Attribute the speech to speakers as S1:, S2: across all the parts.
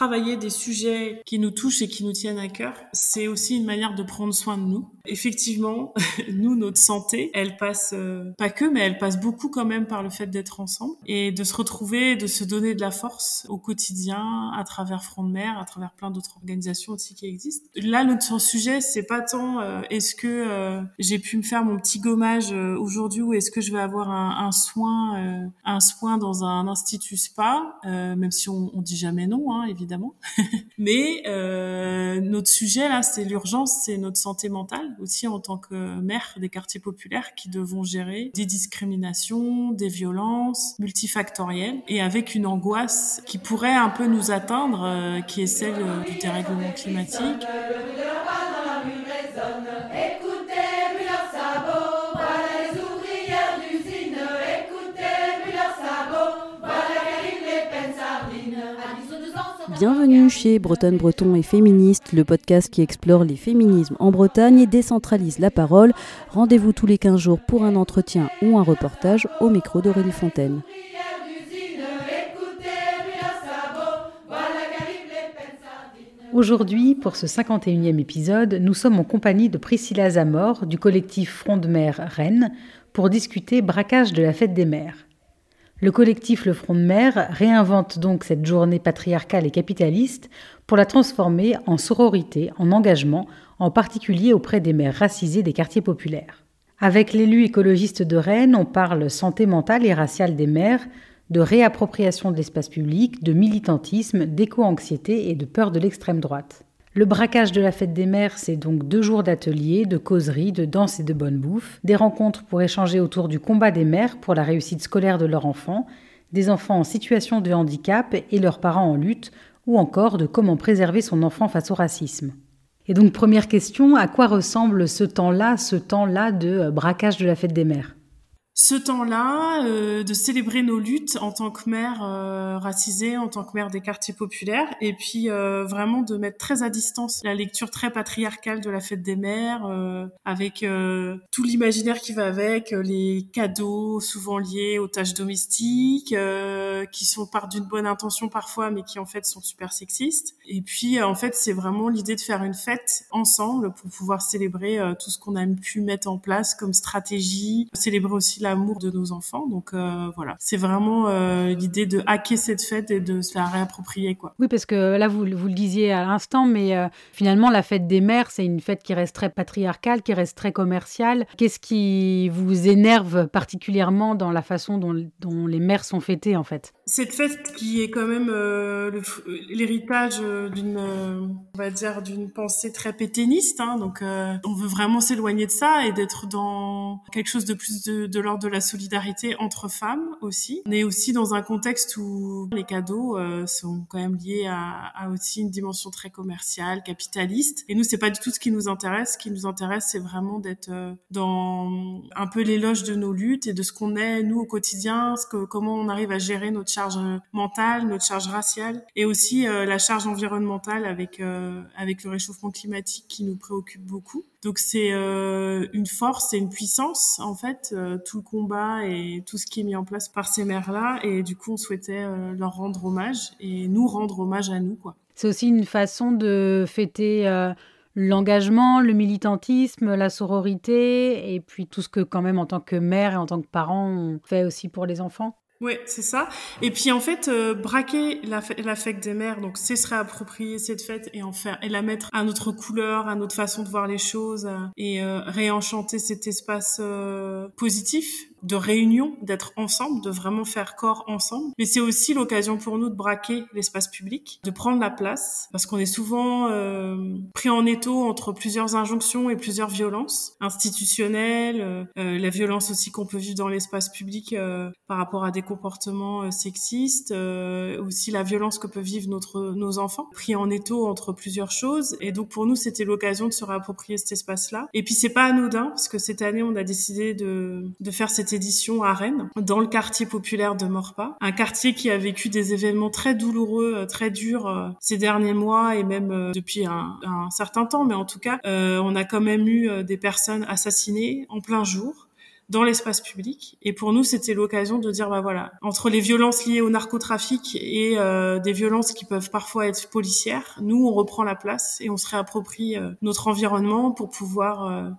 S1: travailler des sujets qui nous touchent et qui nous tiennent à cœur, c'est aussi une manière de prendre soin de nous. Effectivement, nous, notre santé, elle passe euh, pas que, mais elle passe beaucoup quand même par le fait d'être ensemble et de se retrouver, de se donner de la force au quotidien à travers Front de Mer, à travers plein d'autres organisations aussi qui existent. Là, notre sujet, c'est pas tant euh, est-ce que euh, j'ai pu me faire mon petit gommage aujourd'hui ou est-ce que je vais avoir un, soin, un soin dans un institut spa, même si on, on dit jamais non, hein, évidemment. mais notre sujet là, c'est l'urgence, c'est notre santé mentale aussi en tant que maire des quartiers populaires qui devons gérer des discriminations, des violences multifactorielles et avec une angoisse qui pourrait un peu nous atteindre, euh, qui est celle euh, du dérèglement climatique.
S2: Bienvenue chez Bretonne Breton et Féministe, le podcast qui explore les féminismes en Bretagne et décentralise la parole. Rendez-vous tous les 15 jours pour un entretien ou un reportage au micro d'Aurélie Fontaine. Aujourd'hui, pour ce 51e épisode, nous sommes en compagnie de Priscilla Zamor du collectif Front de mer Rennes pour discuter braquage de la fête des mères. Le collectif Le Front de Mer réinvente donc cette journée patriarcale et capitaliste pour la transformer en sororité, en engagement, en particulier auprès des mères racisées des quartiers populaires. Avec l'élu écologiste de Rennes, on parle santé mentale et raciale des mères, de réappropriation de l'espace public, de militantisme, d'éco-anxiété et de peur de l'extrême droite. Le braquage de la fête des mères, c'est donc deux jours d'ateliers, de causeries, de danse et de bonne bouffe, des rencontres pour échanger autour du combat des mères pour la réussite scolaire de leurs enfants, des enfants en situation de handicap et leurs parents en lutte, ou encore de comment préserver son enfant face au racisme. Et donc première question, à quoi ressemble ce temps-là, ce temps-là de braquage de la fête des mères?
S1: Ce temps-là, euh, de célébrer nos luttes en tant que mère euh, racisée, en tant que mère des quartiers populaires, et puis euh, vraiment de mettre très à distance la lecture très patriarcale de la fête des mères, avec tout l'imaginaire qui va avec, les cadeaux souvent liés aux tâches domestiques, qui sont par d'une bonne intention parfois, mais qui en fait sont super sexistes. Et puis en fait, c'est vraiment l'idée de faire une fête ensemble pour pouvoir célébrer tout ce qu'on a pu mettre en place comme stratégie, célébrer aussi la l'amour de nos enfants. Donc euh, voilà, c'est vraiment euh, l'idée de hacker cette fête et de se la réapproprier. Quoi.
S2: Oui, parce que là, vous, vous le disiez à l'instant, mais euh, finalement, la fête des mères, c'est une fête qui reste très patriarcale, qui reste très commerciale. Qu'est-ce qui vous énerve particulièrement dans la façon dont, dont les mères sont fêtées, en fait?
S1: Cette fête qui est quand même l'héritage d'une, on va dire, d'une pensée très péténiste. Hein, donc, on veut vraiment s'éloigner de ça et d'être dans quelque chose de plus de, de l'ordre de la solidarité entre femmes aussi. On est aussi dans un contexte où les cadeaux euh, sont quand même liés à, aussi une dimension très commerciale, capitaliste. Et nous, c'est pas du tout ce qui nous intéresse. Ce qui nous intéresse, c'est vraiment d'être euh, dans un peu l'éloge de nos luttes et de ce qu'on est nous au quotidien, ce que, comment on arrive à gérer notre charge mentale, notre charge raciale et aussi euh, la charge environnementale avec avec le réchauffement climatique qui nous préoccupe beaucoup. Donc c'est euh, une force et une puissance en fait, euh, tout le combat et tout ce qui est mis en place par ces mères-là. Et du coup, on souhaitait euh, leur rendre hommage et nous rendre hommage à nous. quoi.
S2: C'est aussi une façon de fêter l'engagement, le militantisme, la sororité et puis tout ce que quand même en tant que mère et en tant que parent on fait aussi pour les enfants.
S1: Oui, c'est ça. Et puis en fait, euh, braquer la, la fête des mères, donc c'est se réapproprier cette fête et en faire et la mettre à notre couleur, à notre façon de voir les choses euh, et euh, réenchanter cet espace positif de réunion, d'être ensemble, de vraiment faire corps ensemble. Mais c'est aussi l'occasion pour nous de braquer l'espace public, de prendre la place, parce qu'on est souvent euh, pris en étau entre plusieurs injonctions et plusieurs violences institutionnelles, euh, euh, la violence aussi qu'on peut vivre dans l'espace public par rapport à des comportements sexistes, aussi la violence que peuvent vivre notre, nos enfants, pris en étau entre plusieurs choses. Et donc pour nous, c'était l'occasion de se réapproprier cet espace-là. Et puis c'est pas anodin, parce que cette année, on a décidé de, de faire cette édition à Rennes, dans le quartier populaire de Morpa, un quartier qui a vécu des événements très douloureux, euh, très durs euh, ces derniers mois et même euh, depuis un, certain temps, mais en tout cas, on a quand même eu des personnes assassinées en plein jour dans l'espace public. Et pour nous, c'était l'occasion de dire, bah voilà, entre les violences liées au narcotrafic et des violences qui peuvent parfois être policières, nous, on reprend la place et on se réapproprie notre environnement pour pouvoir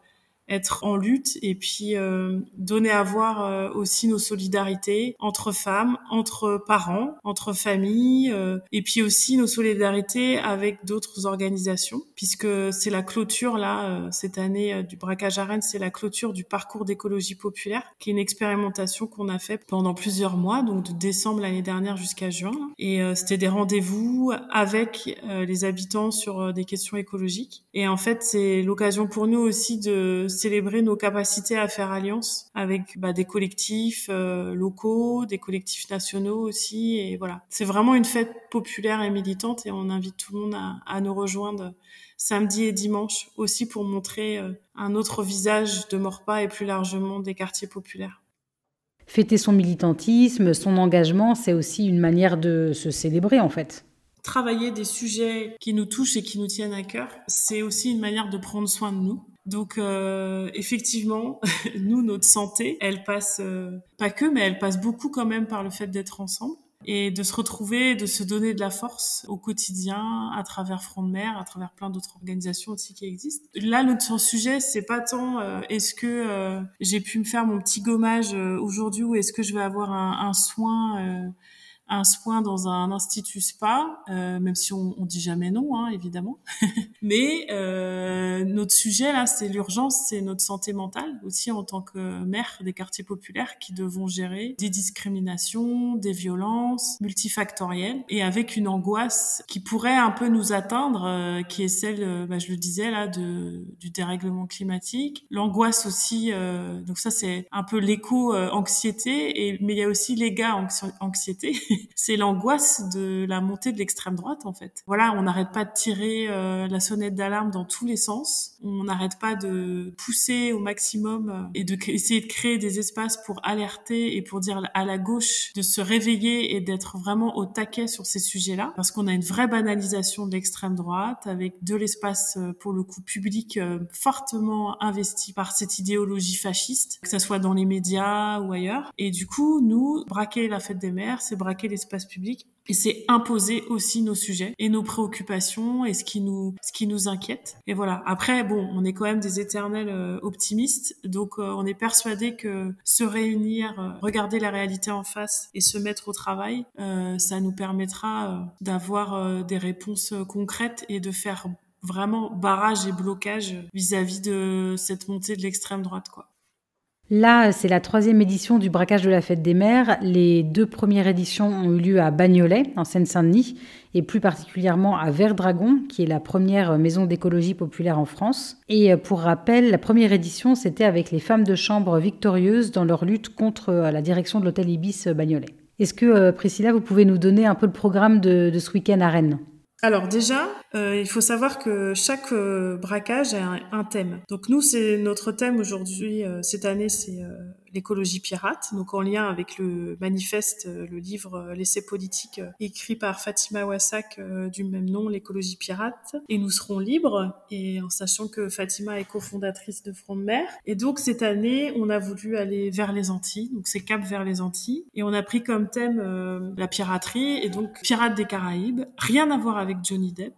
S1: être en lutte et puis euh, donner à voir euh, aussi nos solidarités entre femmes, entre parents, entre familles euh, et puis aussi nos solidarités avec d'autres organisations puisque c'est la clôture là cette année du braquage à Rennes, c'est la clôture du parcours d'écologie populaire qui est une expérimentation qu'on a fait pendant plusieurs mois donc de décembre l'année dernière jusqu'à juin et c'était des rendez-vous avec les habitants sur des questions écologiques. Et en fait c'est l'occasion pour nous aussi de célébrer nos capacités à faire alliance avec bah, des collectifs euh, locaux, des collectifs nationaux aussi. Et voilà, c'est vraiment une fête populaire et militante et on invite tout le monde à, à nous rejoindre samedi et dimanche aussi pour montrer euh, un autre visage de Morpa et plus largement des quartiers populaires.
S2: Fêter son militantisme, son engagement, c'est aussi une manière de se célébrer en fait
S1: travailler des sujets qui nous touchent et qui nous tiennent à cœur, c'est aussi une manière de prendre soin de nous. Donc euh, effectivement, nous, notre santé, elle passe euh, pas que, mais elle passe beaucoup quand même par le fait d'être ensemble et de se retrouver, de se donner de la force au quotidien à travers Front de Mer, à travers plein d'autres organisations aussi qui existent. Là, notre sujet, c'est pas tant euh, est-ce que j'ai pu me faire mon petit gommage aujourd'hui ou est-ce que je vais avoir un, un soin un soin dans un institut spa, euh, même si on, on dit jamais non, hein, évidemment. Mais euh, notre sujet là, c'est l'urgence, c'est notre santé mentale aussi en tant que maire des quartiers populaires qui devons gérer des discriminations, des violences multifactorielles et avec une angoisse qui pourrait un peu nous atteindre, euh, qui est celle, euh, bah, je le disais là, de, du dérèglement climatique. L'angoisse aussi, euh, donc ça c'est un peu l'éco anxiété, et mais il y a aussi les gars anxiété. c'est l'angoisse de la montée de l'extrême droite en fait. Voilà, on n'arrête pas de tirer euh, la sonnette d'alarme dans tous les sens. On n'arrête pas de pousser au maximum euh, et de essayer de créer des espaces pour alerter et pour dire à la gauche de se réveiller et d'être vraiment au taquet sur ces sujets-là parce qu'on a une vraie banalisation de l'extrême droite avec de l'espace euh, pour le coup public fortement investi par cette idéologie fasciste, que ça soit dans les médias ou ailleurs. Et du coup, nous, braquer la fête des mères, c'est braquer l'espace public. Et c'est imposer aussi nos sujets et nos préoccupations et ce qui nous ce qui nous inquiète. Et voilà. Après bon on est quand même des éternels euh, optimistes. Donc euh, on est persuadé que se réunir euh, regarder la réalité en face et se mettre au travail ça nous permettra d'avoir des réponses concrètes et de faire vraiment barrage et blocage vis-à-vis -vis de cette montée de l'extrême droite quoi
S2: Là, c'est la troisième édition du braquage de la fête des mères. Les deux premières éditions ont eu lieu à Bagnolet, en Seine-Saint-Denis, et plus particulièrement à Verdragon, qui est la première maison d'écologie populaire en France. Et pour rappel, la première édition, c'était avec les femmes de chambre victorieuses dans leur lutte contre euh, la direction de l'hôtel Ibis Bagnolet. Est-ce que, euh, Priscilla, vous pouvez nous donner un peu le programme de, ce week-end à Rennes?
S1: Alors déjà, euh, il faut savoir que chaque euh, braquage a un, thème. Donc nous, c'est notre thème aujourd'hui, euh, cette année, c'est l'écologie pirate, donc en lien avec le manifeste, le livre L'essai politique écrit par Fatima Wassak du même nom, l'écologie pirate. Et nous serons libres, et en sachant que Fatima est cofondatrice de Front de Mer. Et donc cette année, on a voulu aller vers les Antilles, donc c'est Cap vers les Antilles, et on a pris comme thème la piraterie, et donc Pirates des Caraïbes, rien à voir avec Johnny Depp.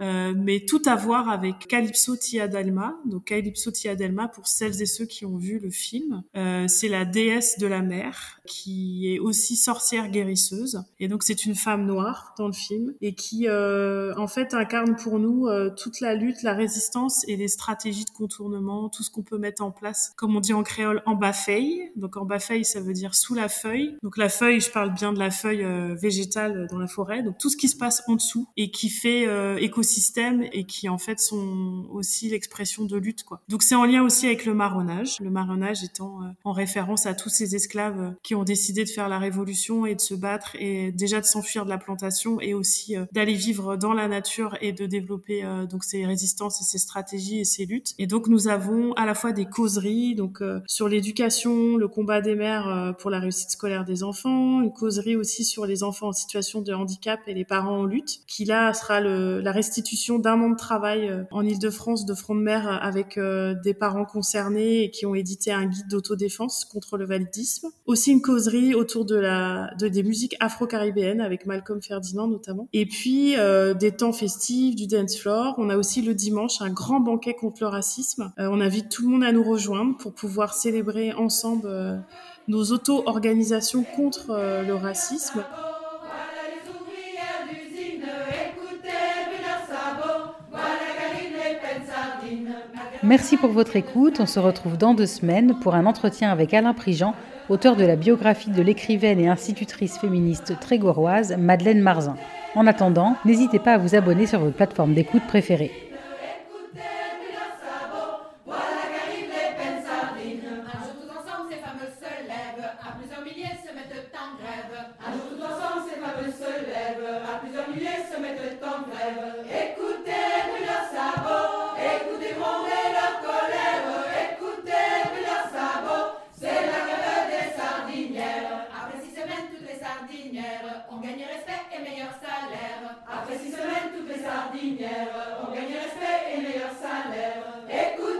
S1: Euh, mais tout à voir avec Calypso Tiadalma. Donc Calypso Tiadalma, pour celles et ceux qui ont vu le film, euh, c'est la déesse de la mer qui est aussi sorcière guérisseuse. Et donc c'est une femme noire dans le film et qui euh, en fait incarne pour nous euh, toute la lutte, la résistance et les stratégies de contournement, tout ce qu'on peut mettre en place, comme on dit en créole, en bas feuille. Donc en bas feuille, ça veut dire sous la feuille. Donc la feuille, je parle bien de la feuille euh, végétale dans la forêt. Donc tout ce qui se passe en dessous et qui fait écosystème systèmes et qui en fait sont aussi l'expression de lutte quoi. Donc c'est en lien aussi avec le marronnage, le marronnage étant euh, en référence à tous ces esclaves euh, qui ont décidé de faire la révolution et de se battre et déjà de s'enfuir de la plantation et aussi euh, d'aller vivre dans la nature et de développer donc ces résistances et ces stratégies et ces luttes. Et donc nous avons à la fois des causeries donc sur l'éducation, le combat des mères pour la réussite scolaire des enfants, une causerie aussi sur les enfants en situation de handicap et les parents en lutte qui là sera la restitution l'institution d'un an de travail en Ile-de-France de front de mer avec des parents concernés et qui ont édité un guide d'autodéfense contre le validisme. Aussi une causerie autour de des musiques afro-caribéennes avec Malcolm Ferdinand notamment. Et puis des temps festifs, du dance floor. On a aussi le dimanche un grand banquet contre le racisme. on invite tout le monde à nous rejoindre pour pouvoir célébrer ensemble nos auto-organisations contre euh, le racisme.
S2: Merci pour votre écoute. On se retrouve dans deux semaines pour un entretien avec Alain Prigent, auteur de la biographie de l'écrivaine et institutrice féministe trégoroise Madeleine Marzin. En attendant, n'hésitez pas à vous abonner sur votre plateforme d'écoute préférée.
S3: on gagne respect et meilleur salaire. Après six semaines, toutes les sardinières, on gagne respect et meilleur salaire. Écoute